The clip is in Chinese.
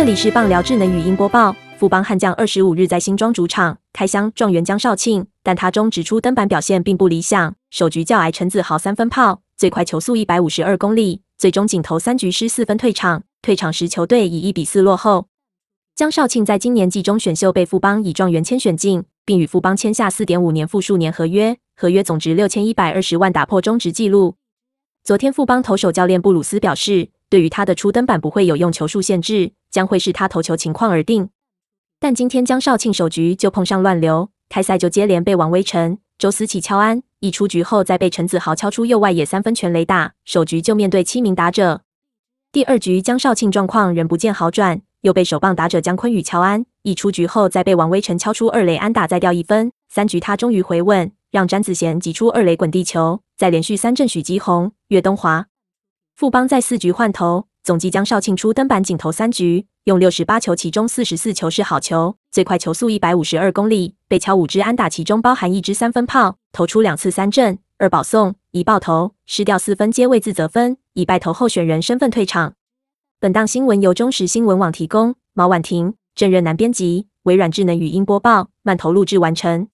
这里是棒聊智能语音播报。富邦悍将二十五日在新庄主场开箱状元江少庆，但他中指出登板表现并不理想，首局较矮陈子豪三分炮，最快球速一百五十二公里，最终仅投三局失四分退场。退场时球队以一比四落后。江少庆在今年季中选秀被富邦以状元签选进，并与富邦签下四点五年复数年合约，合约总值六千一百二十万，打破中职纪录。昨天富邦投手教练布鲁斯表示。对于他的初登板不会有用球数限制，将会视他投球情况而定。但今天江少庆首局就碰上乱流，开赛就接连被王威成、周思齐敲安，一出局后再被陈子豪敲出右外野三分全垒打，首局就面对七名打者。第二局江少庆状况仍不见好转，又被守棒打者江坤宇敲安，一出局后再被王威成敲出二垒安打再掉一分。三局他终于回稳，让詹子贤击出二垒滚地球，再连续三振许基宏、岳东华。富邦在四局换投，总计江少庆出登板仅投三局，用六十八球，其中四十四球是好球，最快球速一百五十二公里，被敲五支安打，其中包含一支三分炮，投出两次三振，二保送，一爆头，失掉四分，皆未自责分，以败投候选人身份退场。本档新闻由中时新闻网提供，毛婉婷、郑任南编辑，微软智能语音播报，慢投录制完成。